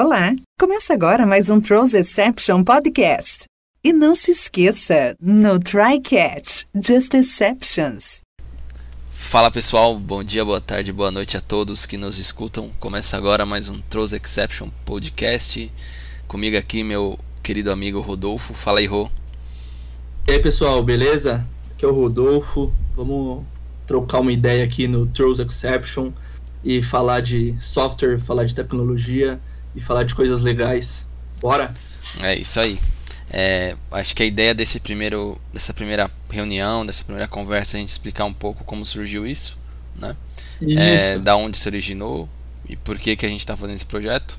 Olá! Começa agora mais um Trolls Exception Podcast. E não se esqueça, no Try Catch, Just Exceptions. Fala pessoal, bom dia, boa tarde, boa noite a todos que nos escutam. Começa agora mais um Trolls Exception Podcast. Comigo aqui, meu querido amigo Rodolfo. Fala aí, Rô. E aí pessoal, beleza? Aqui é o Rodolfo. Vamos trocar uma ideia aqui no Trolls Exception e falar de software, falar de tecnologia e falar de coisas legais. Bora? É isso aí. É, acho que a ideia desse primeiro, dessa primeira reunião, dessa primeira conversa, é a gente explicar um pouco como surgiu isso, né? Isso. É, da onde se originou e por que, que a gente está fazendo esse projeto.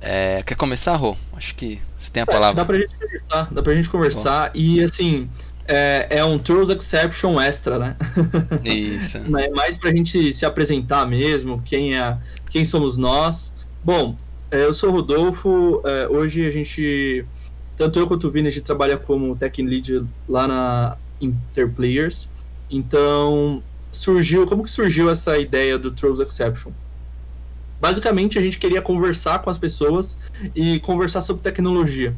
É, quer começar, Rô? Acho que você tem a palavra. Dá pra gente conversar, dá pra gente conversar. E assim, é, é um Trolls Exception extra, né? Isso. é mais pra gente se apresentar mesmo, quem, é, quem somos nós. Bom, é, eu sou o Rodolfo, é, hoje a gente, tanto eu quanto o Vini, a gente trabalha como Tech Lead lá na Interplayers. Então, surgiu, como que surgiu essa ideia do Trolls Exception? Basicamente, a gente queria conversar com as pessoas e conversar sobre tecnologia.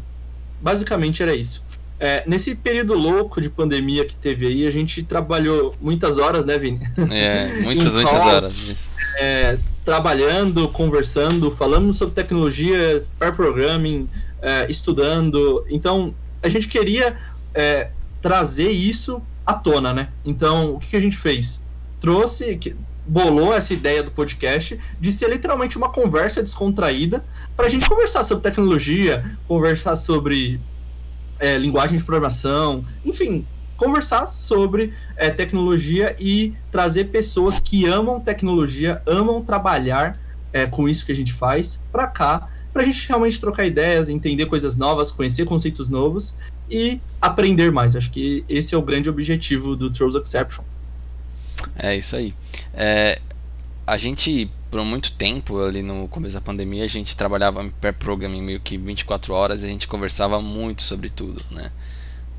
Basicamente era isso. É, nesse período louco de pandemia que teve aí, a gente trabalhou muitas horas, né, Vini? É, muitas, muitas calls, horas. é, trabalhando, conversando, falando sobre tecnologia, pair programming, é, estudando. Então, a gente queria é, trazer isso à tona, né? Então, o que, que a gente fez? Trouxe, que- bolou essa ideia do podcast de ser literalmente uma conversa descontraída para a gente conversar sobre tecnologia, conversar sobre é, linguagem de programação, enfim, conversar sobre é, tecnologia e trazer pessoas que amam tecnologia, amam trabalhar é, com isso que a gente faz para cá, para a gente realmente trocar ideias, entender coisas novas, conhecer conceitos novos e aprender mais. Acho que esse é o grande objetivo do Trolls Exception. É isso aí. É, a gente, por muito tempo, ali no começo da pandemia, a gente trabalhava em pair programming meio que 24 horas e a gente conversava muito sobre tudo, né?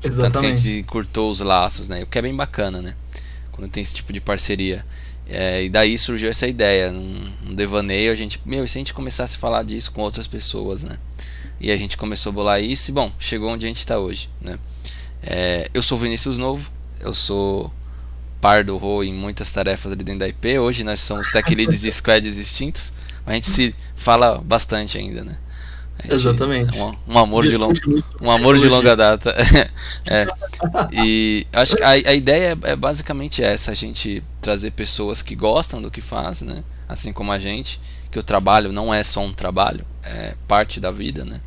Tanto que a Exatamente. gente cortou os laços, né? O que é bem bacana, né? Quando tem esse tipo de parceria. É, e daí surgiu essa ideia, num, num devaneio, a gente, meu, e se a gente começasse a falar disso com outras pessoas, né? E a gente começou a bolar isso e, bom, chegou onde a gente está hoje, né? É, eu sou o Vinícius Novo, eu sou par do Rô em muitas tarefas ali dentro da IP. Hoje nós somos tech leads e squads distintos, mas a gente se fala bastante ainda, né? Gente- Exatamente. é Um, um amor de muito um amor de longa data. É. E acho que a, a ideia é, é basicamente essa: a gente trazer pessoas que gostam do que faz, né? Assim como a gente, que o trabalho não é só um trabalho, é parte da vida, né?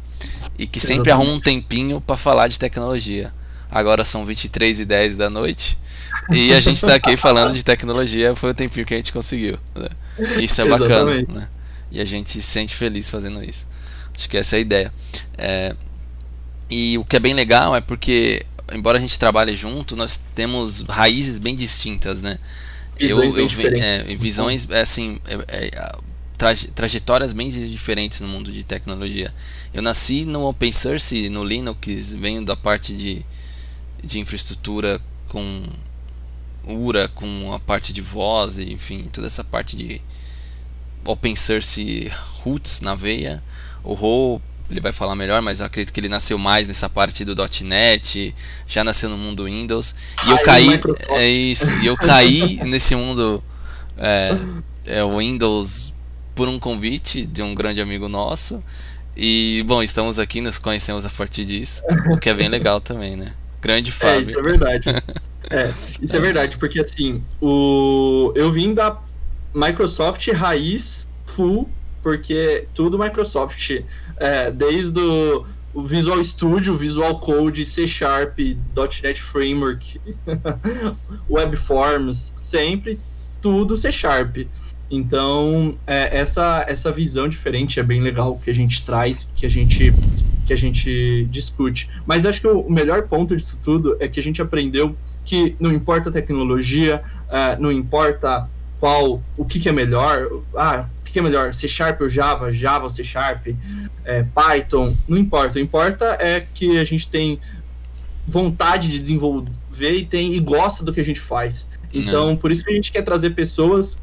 E que sempre Exatamente. arruma um tempinho para falar de tecnologia. Agora são 23 e 10 da noite e a gente tá aqui falando de tecnologia, foi o tempinho que a gente conseguiu. né? Isso é bacana, né? E a gente se sente feliz fazendo isso. Acho que essa é a ideia. É, e o que é bem legal é porque, embora a gente trabalhe junto, nós temos raízes bem distintas, né? Visões vi- diferentes. é, visões, é, assim, é, é, traje- trajetórias bem diferentes no mundo de tecnologia. Eu nasci no Open Source, no Linux, venho da parte de, de infraestrutura com URA, com a parte de voz, e, enfim, toda essa parte de Open Source roots na veia. O Rô, ele vai falar melhor, mas eu acredito que ele nasceu mais nessa parte do .NET, já nasceu no mundo Windows. E eu Raiz caí, Microsoft. é isso, e eu caí nesse mundo é, é, Windows por um convite de um grande amigo nosso. E, bom, estamos aqui, nos conhecemos a partir disso, o que é bem legal também, né? Grande É, isso Fábio. é verdade. é, isso é verdade, porque assim, o... eu vim da Microsoft raiz full, porque tudo Microsoft, é, desde o, o Visual Studio, Visual Code, C Sharp, .NET Framework, Webforms, sempre tudo C Sharp. Então, é, essa, essa visão diferente é bem legal que a gente traz, que a gente, que a gente discute. Mas acho que o melhor ponto disso tudo é que a gente aprendeu que não importa a tecnologia, ah, não importa qual, o que, que é melhor, ah, o que, que é melhor, C Sharp ou Java, Java ou C Sharp, é, Python, não importa. O importa é que a gente tem vontade de desenvolver e tem e gosta do que a gente faz. Então, por isso que a gente quer trazer pessoas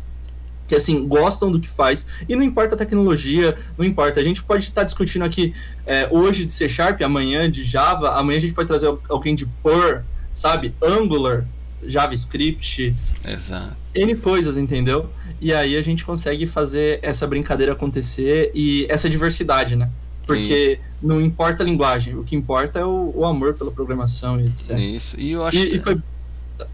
que assim gostam do que faz e não importa a tecnologia, não importa. A gente pode estar discutindo aqui é, hoje de C Sharp, amanhã de Java, amanhã a gente pode trazer alguém de Perl, sabe, Angular, JavaScript, Exato. N coisas, entendeu? E aí a gente consegue fazer essa brincadeira acontecer e essa diversidade, né? Porque Isso. não importa a linguagem, o que importa é o, o amor pela programação e etc. Isso, e eu acho e, que... e foi...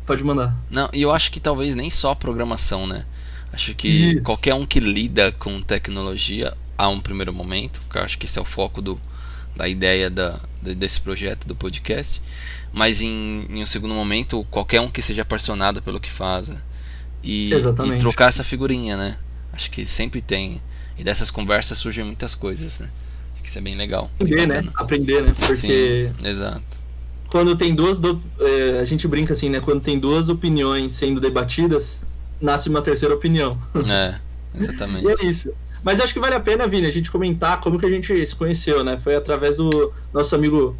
Pode mandar. Não, e eu acho que talvez nem só programação, né? Acho que Isso. qualquer um que lida com tecnologia a um primeiro momento, que eu acho que esse é o foco do, da ideia da, desse projeto, do podcast, mas em, em um segundo momento, qualquer um que seja apaixonado pelo que faz né? e, e, trocar essa figurinha, né? Acho que sempre tem. E dessas conversas surgem muitas coisas, né? Acho que isso é bem legal. Aprender, né? Aprender, né? Porque. Sim, exato. Quando tem duas. Do... É, a gente brinca assim, né? Quando tem duas opiniões sendo debatidas, nasce uma terceira opinião. É, exatamente. e é isso. Mas acho que vale a pena, Vini, a gente comentar como que a gente se conheceu, né? Foi através do nosso amigo,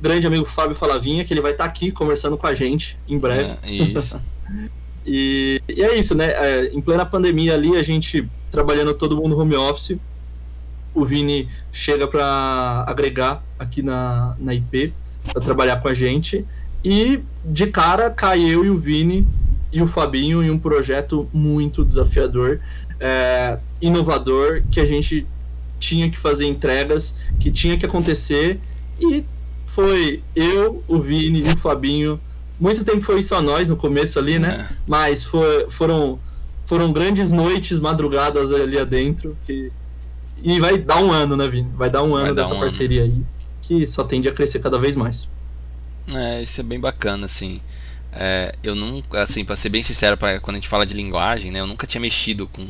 grande amigo Fábio Falavinha, que ele vai estar tá aqui conversando com a gente em breve. É, isso. e, e, é isso, né? É, em plena pandemia ali, a gente trabalhando todo mundo home office, o Vini chega para agregar aqui na, na IP, para trabalhar com a gente. E de cara cai eu e o Vini e o Fabinho em um projeto muito desafiador, é, inovador, que a gente tinha que fazer entregas, que tinha que acontecer, e foi eu, o Vini e o Fabinho. Muito tempo foi só nós no começo ali, né? É. Mas foi, foram, foram grandes noites, madrugadas ali adentro. Que... E vai dar um ano, né, Vini? Vai dar um ano dar dessa um parceria ano. aí, que só tende a crescer cada vez mais. É, isso é bem bacana, assim. É, eu nunca, assim, pra ser bem sincero, pra, quando a gente fala de linguagem, né, eu nunca tinha mexido com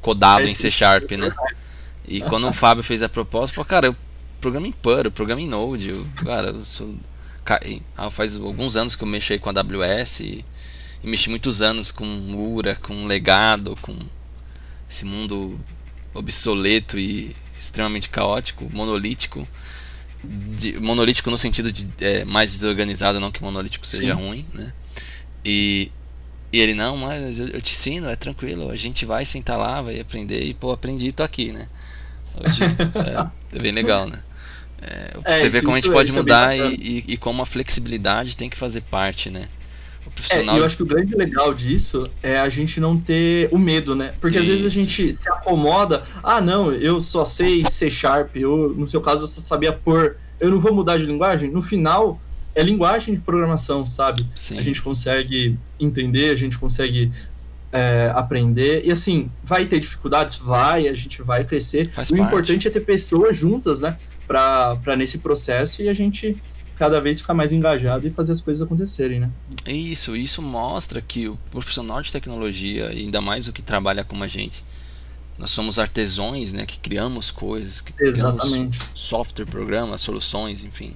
codado em C Sharp, né? E quando o Fábio fez a proposta, falou, cara, eu programa em Perl, eu programa em Node, eu, cara, eu sou. Ah, faz alguns anos que eu mexo aí com a AWS e, e mexi muitos anos com Ura, com legado, com esse mundo obsoleto e extremamente caótico, monolítico. De, monolítico no sentido de é, mais desorganizado, não que monolítico seja Sim. ruim, né? E, e ele, não, mas eu, eu, te ensino, é tranquilo, a gente vai sentar lá, vai aprender e, pô, aprendi e tô aqui, né? Hoje é, é bem legal, né? É, é você vê como a gente pode é mudar e, e, e, como a flexibilidade tem que fazer parte, né? O profissional... É, eu acho que o grande legal disso é a gente não ter o medo, né? Porque Isso. às vezes a gente se acomoda, ah, não, eu só sei C Sharp, eu, no seu caso eu só sabia pôr, eu não vou mudar de linguagem. No final, é linguagem de programação, sabe? Sim. A gente consegue entender, a gente consegue é, aprender. E assim, vai ter dificuldades? Vai, a gente vai crescer. Faz o parte. importante é ter pessoas juntas, né? para nesse processo e a gente cada vez ficar mais engajado e fazer as coisas acontecerem, né? Isso, isso mostra que o profissional de tecnologia, ainda mais o que trabalha como a gente, nós somos artesões, né, que criamos coisas, que Exatamente. criamos software, programas, soluções, enfim,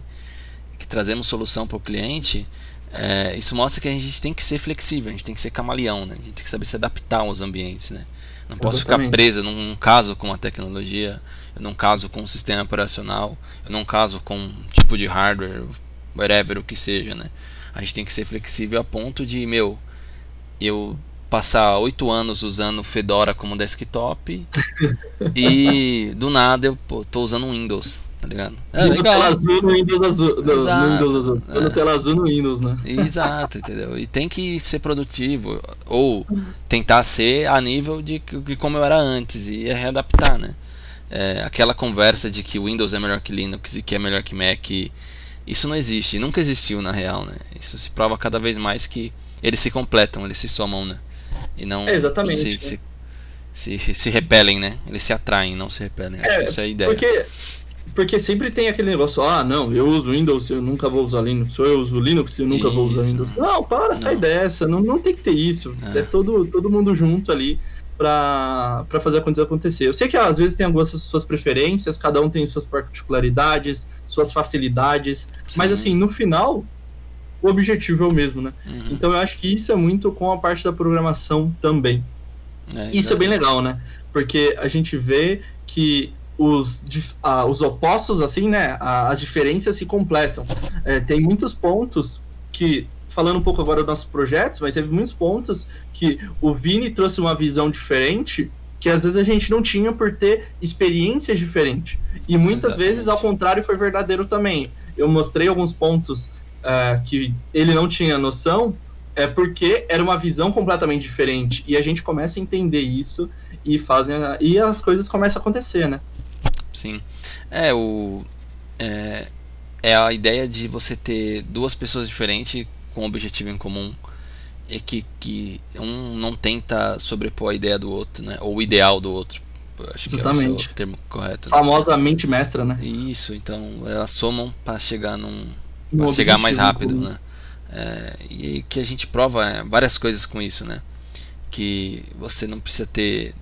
que trazemos solução para o cliente. É, isso mostra que a gente tem que ser flexível, a gente tem que ser camaleão, né? A gente tem que saber se adaptar aos ambientes, né? Não posso Exatamente. ficar preso num caso com a tecnologia eu não caso com um sistema operacional, eu não caso com um tipo de hardware, whatever o que seja, né? A gente tem que ser flexível a ponto de, meu, eu passar oito anos usando Fedora como desktop e do nada eu pô, tô usando Windows, tá ligado? É legal. Tela azul no Windows azul. No, Exato. No Windows azul. É. tela azul no Windows, né? Exato, entendeu? E tem que ser produtivo ou tentar ser a nível de, de como eu era antes e readaptar, né? é, aquela conversa de que Windows é melhor que Linux e que é melhor que Mac, isso não existe, nunca existiu na real, né? Isso se prova cada vez mais que eles se completam, eles se somam, né? E não é exatamente, se, se, se, se, repelem, né? Eles se atraem, não se repelem. Acho é, que essa é a ideia. Porque, porque sempre tem aquele negócio, ah, não, eu uso Windows, eu nunca vou usar Linux, ou eu uso Linux, eu nunca isso. vou usar Windows. Não, para, não. sai dessa, não, não tem que ter isso. É, é todo, todo mundo junto ali para fazer a coisa acontecer. Eu sei que às vezes tem algumas suas preferências, cada um tem suas particularidades, suas facilidades, Sim. mas assim, no final, o objetivo é o mesmo, né? Uhum. Então eu acho que isso é muito com a parte da programação também. É, isso é bem legal, né? Porque a gente vê que os, ah, os opostos, assim, né? as diferenças se completam. É, tem muitos pontos que falando um pouco agora dos nossos projetos, mas teve muitos pontos que o Vini trouxe uma visão diferente que às vezes a gente não tinha por ter experiências diferentes. E muitas Exatamente. vezes, ao contrário, foi verdadeiro também. Eu mostrei alguns pontos uh, que ele não tinha noção, é porque era uma visão completamente diferente. E a gente começa a entender isso e fazem e as coisas começam a acontecer, né? Sim. É o é, é a ideia de você ter duas pessoas diferentes com um objetivo em comum e que, que um não tenta sobrepor a ideia do outro, né? Ou o ideal do outro. Acho Exatamente. que é o termo correto. Né? Famosa mente mestra, né? Isso, então elas somam para chegar num para chegar mais rápido, né? É, e que a gente prova é, várias coisas com isso, né? Que você não precisa ter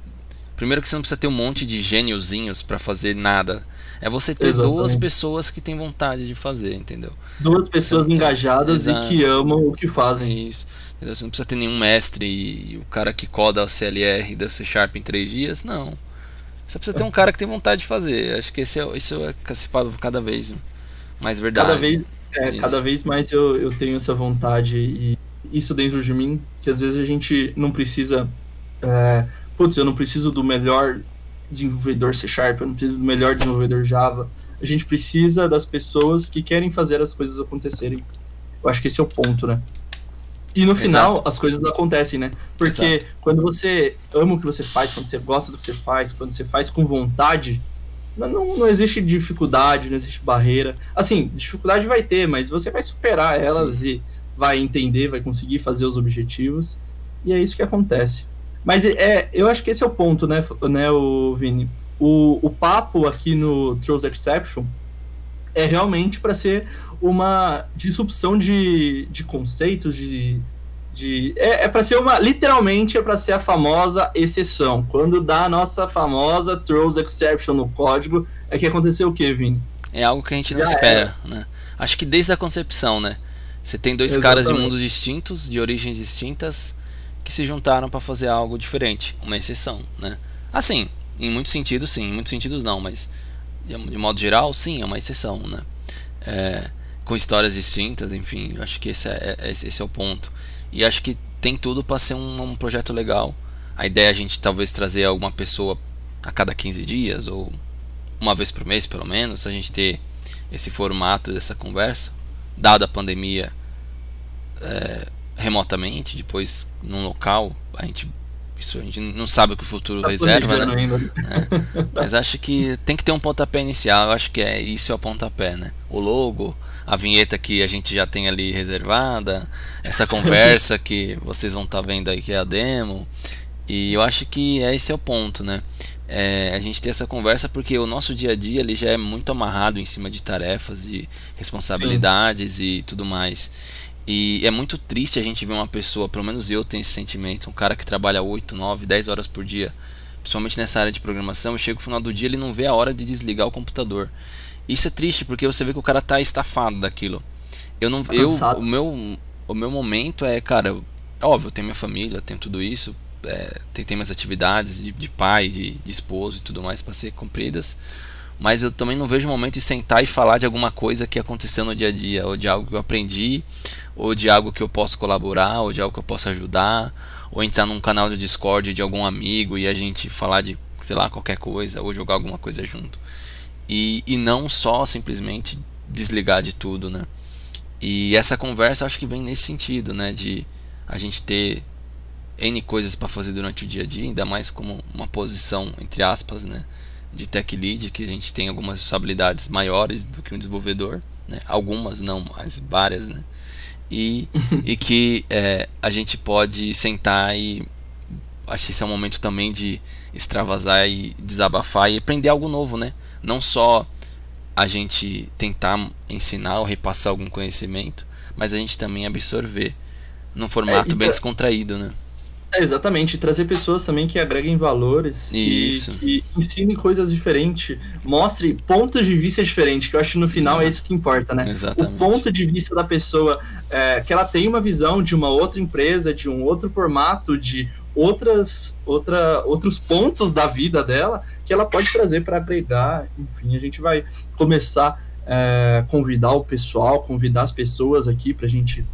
Primeiro que você não precisa ter um monte de gêniozinhos para fazer nada. É você ter Exatamente. duas pessoas que têm vontade de fazer, entendeu? Duas pessoas engajadas e que amam o que fazem. Isso. Entendeu? Você não precisa ter nenhum mestre e, o cara que coda o CLR da C Sharp em três dias, não. Você precisa ter um cara que tem vontade de fazer. Acho que esse é, isso é cada vez mais verdade. Cada vez, é, cada vez mais eu, eu tenho essa vontade e isso dentro de mim, que às vezes a gente não precisa. É, putz, eu não preciso do melhor desenvolvedor C Sharp, eu não preciso do melhor desenvolvedor Java. A gente precisa das pessoas que querem fazer as coisas acontecerem. Eu acho que esse é o ponto, né? E no final Exato. as coisas acontecem, né? Porque Exato. quando você ama o que você faz, quando você gosta do que você faz, quando você faz com vontade, não, não existe dificuldade, não existe barreira. Assim, dificuldade vai ter, mas você vai superar elas Sim. e vai entender, vai conseguir fazer os objetivos. E é isso que acontece. Mas é, eu acho que esse é o ponto, né, né o Vini? O, o papo aqui no Trolls Exception é realmente para ser uma disrupção de, de conceitos, de, de é, é para ser uma literalmente é para ser a famosa exceção. Quando dá a nossa famosa Trolls Exception no código, é que aconteceu o que, Vini? É algo que a gente não Já espera, né? Acho que desde a concepção, né? Você tem dois Exatamente. caras de mundos distintos, de origens distintas, que se juntaram para fazer algo diferente, uma exceção, né? Assim, em muitos sentidos sim, em muitos sentidos não, mas de modo geral sim, é uma exceção, né? É, com histórias distintas, enfim, acho que esse é, é, esse é o ponto. E acho que tem tudo para ser um, um, projeto legal. A ideia é a gente talvez trazer alguma pessoa a cada 15 dias ou uma vez por mês, pelo menos, a gente ter esse formato dessa conversa, dada a pandemia. É, remotamente, depois num local, a gente isso a gente não sabe o que o futuro tá reserva, né? É. Mas acho que tem que ter um pontapé inicial. Eu acho que é isso é o pontapé, né? O logo, a vinheta que a gente já tem ali reservada, essa conversa que vocês vão estar tá vendo aí que é a demo. E eu acho que esse é o ponto, né? É, a gente ter essa conversa porque o nosso dia a dia ele já é muito amarrado em cima de tarefas, de responsabilidades Sim. e tudo mais. E é muito triste a gente ver uma pessoa, pelo menos eu tenho esse sentimento, um cara que trabalha 8, 9, 10 horas por dia, principalmente nessa área de programação, e chega no final do dia ele não vê a hora de desligar o computador. Isso é triste porque você vê que o cara tá estafado daquilo. Eu não, tá eu, o meu, o meu momento é, cara, óbvio, eu tenho minha família, tenho tudo isso, é, tem, tem minhas atividades de, de pai, de, de esposo e tudo mais para ser cumpridas mas eu também não vejo o momento de sentar e falar de alguma coisa que aconteceu no dia a dia, ou de algo que eu aprendi, ou de algo que eu posso colaborar, ou de algo que eu posso ajudar, ou entrar num canal de Discord de algum amigo e a gente falar de, sei lá, qualquer coisa, ou jogar alguma coisa junto. E, e não só simplesmente desligar de tudo, né? E essa conversa acho que vem nesse sentido, né? De a gente ter N coisas para fazer durante o dia a dia, ainda mais como uma posição, entre aspas, né? de tech lead, que a gente tem algumas responsabilidades maiores do que um desenvolvedor, né? algumas não, mas várias, né? e, e que é, a gente pode sentar e acho que esse é um momento também de extravasar e desabafar e aprender algo novo, né? Não só a gente tentar ensinar ou repassar algum conhecimento, mas a gente também absorver num formato é, bem descontraído, né? É, exatamente, trazer pessoas também que agreguem valores isso. e que ensinem coisas diferentes, mostre pontos de vista diferentes, que eu acho que no final é isso que importa, né? Exatamente. O ponto de vista da pessoa, é, que ela tem uma visão de uma outra empresa, de um outro formato, de outras, outra, outros pontos da vida dela, que ela pode trazer para agregar, enfim, a gente vai começar a é, convidar o pessoal, convidar as pessoas aqui para a gente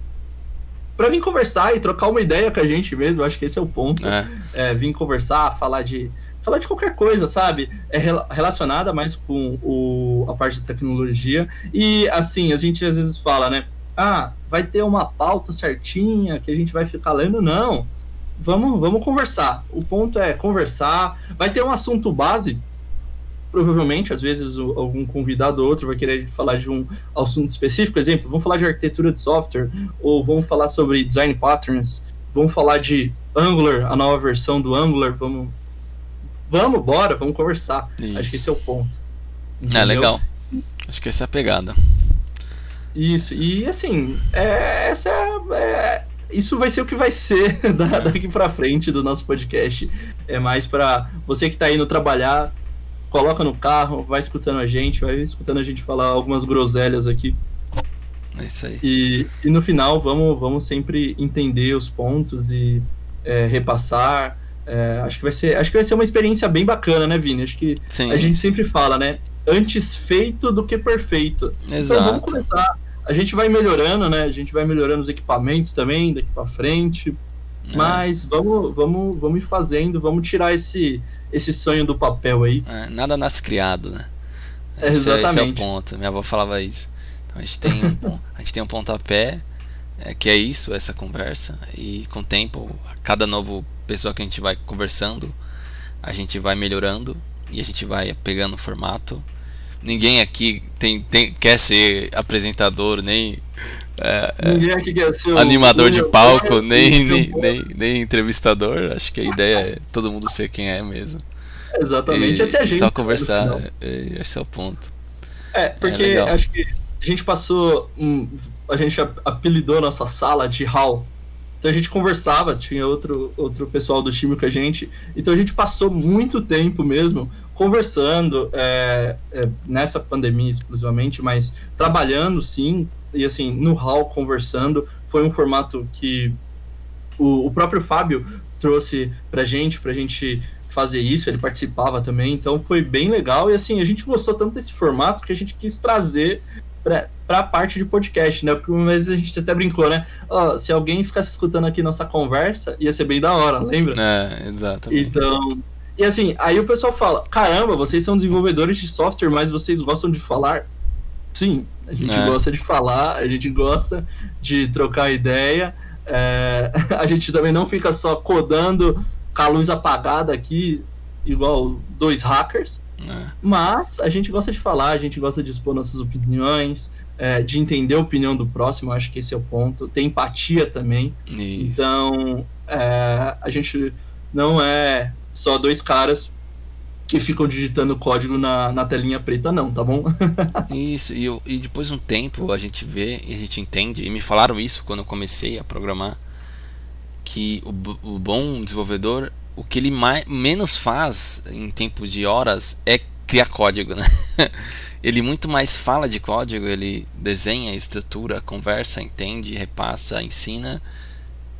para vir conversar e trocar uma ideia com a gente mesmo. Acho que esse é o ponto. É. É, vir conversar, falar de falar de qualquer coisa, sabe? É relacionada mais com o, a parte da tecnologia. E assim, a gente às vezes fala, né? Ah, vai ter uma pauta certinha que a gente vai ficar lendo. Não. Vamos, vamos conversar. O ponto é conversar. Vai ter um assunto base provavelmente, às vezes, o, algum convidado ou outro vai querer falar de um assunto específico. Exemplo, vamos falar de arquitetura de software, ou vamos falar sobre design patterns, vamos falar de Angular, a nova versão do Angular. Vamos, vamos, bora, vamos conversar. Isso. Acho que esse é o ponto. É, Entendeu? É legal. Acho que essa é a pegada. Isso, e assim, é, essa é, é, isso vai ser o que vai ser da, daqui para frente do nosso podcast. É mais para você que está indo trabalhar, coloca no carro, vai escutando a gente, vai escutando a gente falar algumas groselhas aqui. É isso aí. E, e no final, vamos, vamos sempre entender os pontos e é, repassar. É, acho, que vai ser, acho que vai ser uma experiência bem bacana, né, Vini? Acho que Sim. a gente sempre fala, né? Antes feito do que perfeito. Exato. Então vamos começar. A gente vai melhorando, né? A gente vai melhorando os equipamentos também, daqui para frente. É. Mas vamos, vamos, vamos ir fazendo, vamos tirar esse, esse sonho do papel aí. É, nada nasce criado, né? É, esse, exatamente. É, esse é o ponto. Minha avó falava isso. Então a gente tem um, a gente tem um pontapé, é, que é isso, essa conversa. E com o tempo, a cada novo pessoa que a gente vai conversando, a gente vai melhorando e a gente vai pegando o formato. Ninguém aqui tem, tem, quer ser apresentador, nem é, é. Ninguém aqui quer ser animador de palco, nem, nem, nem, nem, entrevistador. Acho que a ideia é todo mundo ser quem é mesmo. Exatamente, e, esse é a gente. Só conversar, é, esse é o ponto. É, porque é acho que a gente passou. Um, a gente apelidou nossa sala de hall. Então a gente conversava, tinha outro, outro pessoal do time com a gente. Então a gente passou muito tempo mesmo conversando é, é, nessa pandemia exclusivamente, mas trabalhando sim, e assim, no hall conversando. Foi um formato que o, o próprio Fábio trouxe pra gente, pra gente fazer isso, ele participava também, então foi bem legal. E assim, a gente gostou tanto desse formato que a gente quis trazer para a parte de podcast, né? Porque uma vez a gente até brincou, né? Oh, se alguém ficasse escutando aqui nossa conversa, ia ser bem da hora, lembra? É, exatamente. Então. E assim, aí o pessoal fala: caramba, vocês são desenvolvedores de software, mas vocês gostam de falar? Sim, a gente é. gosta de falar, a gente gosta de trocar ideia. É, a gente também não fica só codando com a luz apagada aqui, igual dois hackers. É. Mas a gente gosta de falar, a gente gosta de expor nossas opiniões, é, de entender a opinião do próximo, acho que esse é o ponto. Tem empatia também. Isso. Então, é, a gente não é só dois caras que ficam digitando código na, na telinha preta, não, tá bom? isso, e, e depois de um tempo a gente vê e a gente entende, e me falaram isso quando eu comecei a programar, que o, o bom desenvolvedor, o que ele mais, menos faz em tempo de horas é criar código, né? ele muito mais fala de código, ele desenha, estrutura, conversa, entende, repassa, ensina,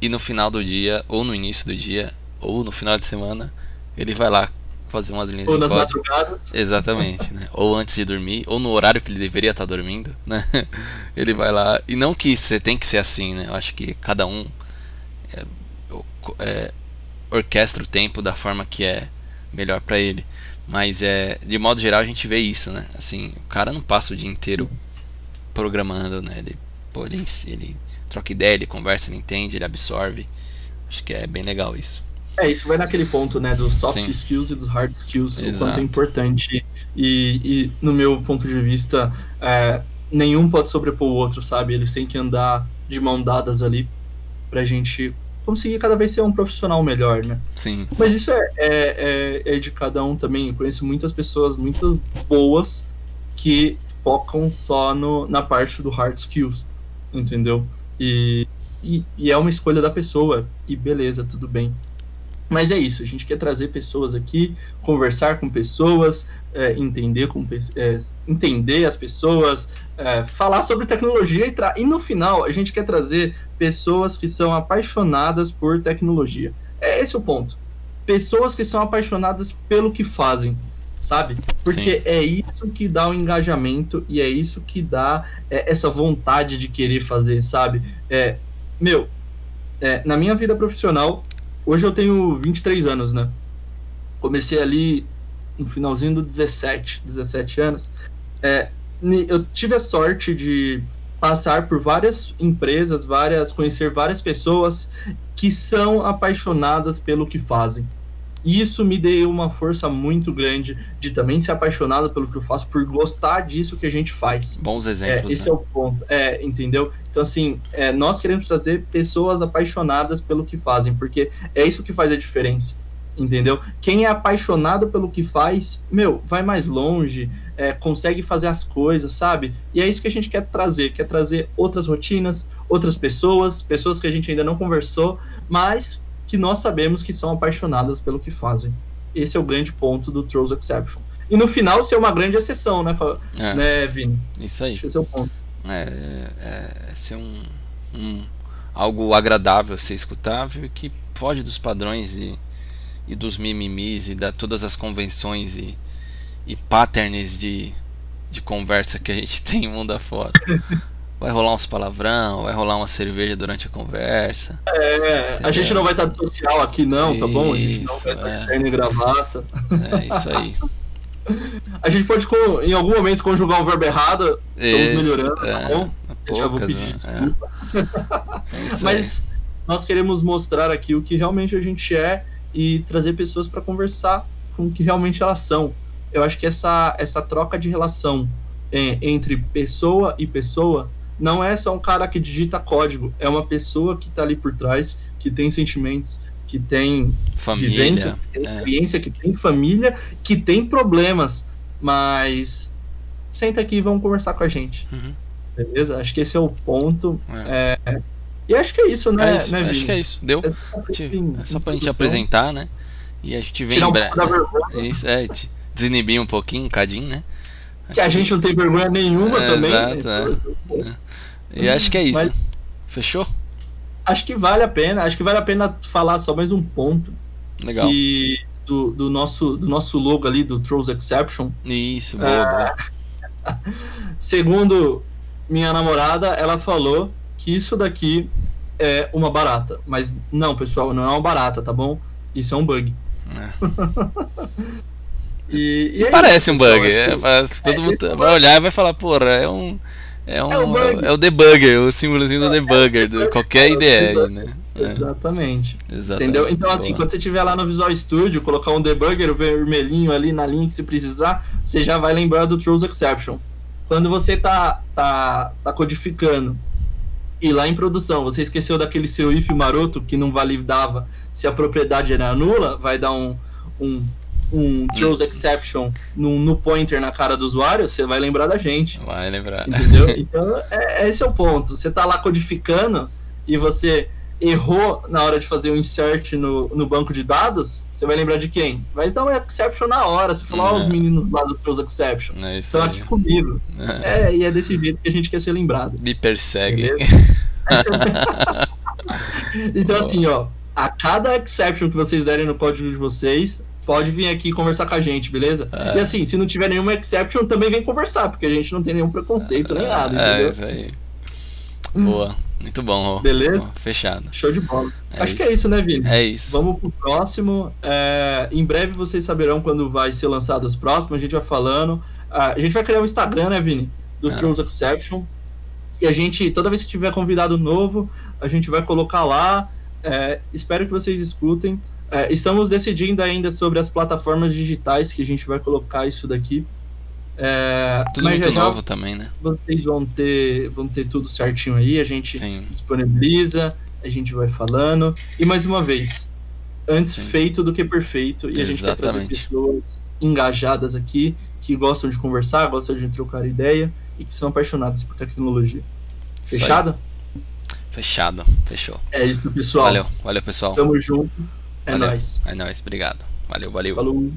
e no final do dia, ou no início do dia, ou no final de semana, ele vai lá fazer umas linhas ou de nas código. Madrugadas. Exatamente, né? Ou antes de dormir, ou no horário que ele deveria estar dormindo, né? Ele vai lá. E não que você tem que ser assim, né? Eu acho que cada um é, é, orquestra o tempo da forma que é melhor para ele. Mas é, de modo geral a gente vê isso, né? Assim, o cara não passa o dia inteiro programando, né? Ele, pô, ele, ele troca ideia, ele conversa, ele entende, ele absorve. Acho que é bem legal isso. É, isso vai naquele ponto, né, dos soft Sim. skills e dos hard skills, Exato. o quanto é importante. E, e no meu ponto de vista, é, nenhum pode sobrepor o outro, sabe? Eles têm que andar de mão dadas ali pra gente conseguir cada vez ser um profissional melhor, né? Sim. Mas isso é, é, é, é de cada um também. Eu conheço muitas pessoas muito boas que focam só no, na parte do hard skills, entendeu? E, e, e é uma escolha da pessoa, e beleza, tudo bem. Mas é isso, a gente quer trazer pessoas aqui, conversar com pessoas, é, entender, com, é, entender as pessoas, é, falar sobre tecnologia e, e no final a gente quer trazer pessoas que são apaixonadas por tecnologia. É esse o ponto. Pessoas que são apaixonadas pelo que fazem, sabe? Porque Sim. é isso que dá o engajamento e é isso que dá é, essa vontade de querer fazer, sabe? É, meu, é, na minha vida profissional, hoje eu tenho 23 anos, né? Comecei ali no finalzinho do 17, 17 anos. É, eu tive a sorte de passar por várias empresas, várias conhecer várias pessoas que são apaixonadas pelo que fazem. E isso me deu uma força muito grande de também ser apaixonado pelo que eu faço, por gostar disso que a gente faz. Bons exemplos. É, esse né? é o ponto. É, entendeu? Então, assim, é, nós queremos trazer pessoas apaixonadas pelo que fazem, porque é isso que faz a diferença. Entendeu? Quem é apaixonado pelo que faz, meu, vai mais longe, é, consegue fazer as coisas, sabe? E é isso que a gente quer trazer, quer trazer outras rotinas, outras pessoas, pessoas que a gente ainda não conversou, mas que nós sabemos que são apaixonadas pelo que fazem. Esse é o grande ponto do Trolls Exception. E no final ser uma grande exceção, né, é, né Vini? Isso aí. esse é o ponto. É, é, é ser um, um, algo agradável, ser escutável e que foge dos padrões e, e dos mimimis e da todas as convenções e, e patterns de, de conversa que a gente tem mundo afora. Vai rolar uns palavrão, vai rolar uma cerveja durante a conversa. É, entendeu? a gente não vai estar de social aqui, não, isso, tá bom? A gente não vai estar é. de gravata. É isso aí. A gente pode, em algum momento, conjugar um verbo errado. Estamos isso, melhorando, tá é, bom? Poucas, já vou pedir né? desculpa. É. É Mas nós queremos mostrar aqui o que realmente a gente é e trazer pessoas para conversar com o que realmente elas são. Eu acho que essa, essa troca de relação é, entre pessoa e pessoa não é só um cara que digita código, é uma pessoa que está ali por trás, que tem sentimentos, que tem família, vivência, que tem experiência, é. que tem família, que tem problemas, mas senta aqui e vamos conversar com a gente. Uhum. Beleza? Acho que esse é o ponto. É. É... E acho que é isso, né? É isso, né, acho que é isso. Deu. É só pra gente apresentar, né? E a gente vem em um Isso, é, desinibir um pouquinho, um cadinho, né? Que a gente não tem vergonha nenhuma É, também. exato, né? E acho que é isso. Mas- Fechou? Acho que vale a pena. Acho que vale a pena falar só mais um ponto. Legal. Que do, do, nosso, do nosso logo ali, do Trolls Exception. Isso, boa, É. boa. Segundo minha namorada, ela falou que isso daqui é uma barata. Mas não, pessoal, não é uma barata, tá bom? Isso é um bug. E, e é Parece isso, um bug. acho É, faz- todo é, mundo vai olhar e vai falar, porra, é um. É um. É um bug. É o debugger, o símbolozinho do debugger, de qualquer ideia aí, né? É, Exatamente. exatamente. Entendeu? Então, assim, Boa. quando você estiver lá no Visual Studio, colocar um debugger vermelhinho ali na linha que você precisar, você já vai lembrar do Trolls Exception. Quando você tá, tá, tá codificando e lá em produção você esqueceu daquele seu if maroto que não validava se a propriedade era nula, vai dar um, um, um Trolls Exception no, no pointer na cara do usuário, você vai lembrar da gente. Vai lembrar. Entendeu? Então, é, esse é o ponto. Você tá lá codificando e você errou na hora de fazer o insert no, no banco de dados, você vai lembrar de quem? Vai dar um exception na hora. Você falar, ó, os É. meninos lá do Pros Exception. É isso Estão aqui comigo. É. É, e é desse jeito que a gente quer ser lembrado. Me persegue. Então, assim, ó, a cada exception que vocês derem no código de vocês, pode vir aqui conversar com a gente, beleza? É. E assim, se não tiver nenhuma exception, também vem conversar, porque a gente não tem nenhum preconceito nem nada, É, entendeu? isso aí. Boa. Muito bom, Rô. Beleza? Fechado. Show de bola. É Acho que isso. é isso, né, Vini? É isso. Vamos pro próximo. É, em breve vocês saberão quando vai ser lançado os próximos. A gente vai falando. Ah, a gente vai criar o Instagram, né, Vini? Do É. Trolls Exception. E a gente, toda vez que tiver convidado novo, a gente vai colocar lá. É, espero que vocês escutem. É, estamos decidindo ainda sobre as plataformas digitais que a gente vai colocar isso daqui. É, Tudo muito já já novo também, né? vocês vão ter, vão ter tudo certinho aí. A gente Sim. disponibiliza, a gente vai falando. E mais uma vez, antes Sim. feito do que perfeito. E a gente quer trazer Exatamente. pessoas engajadas aqui, que gostam de conversar, gostam de trocar ideia e que são apaixonadas por tecnologia. Fechado? Fechado. Fechou. É isso, pessoal. Valeu. Valeu, pessoal. Tamo junto. É Valeu. nóis. É nóis. Obrigado. Valeu, valeu. Falou.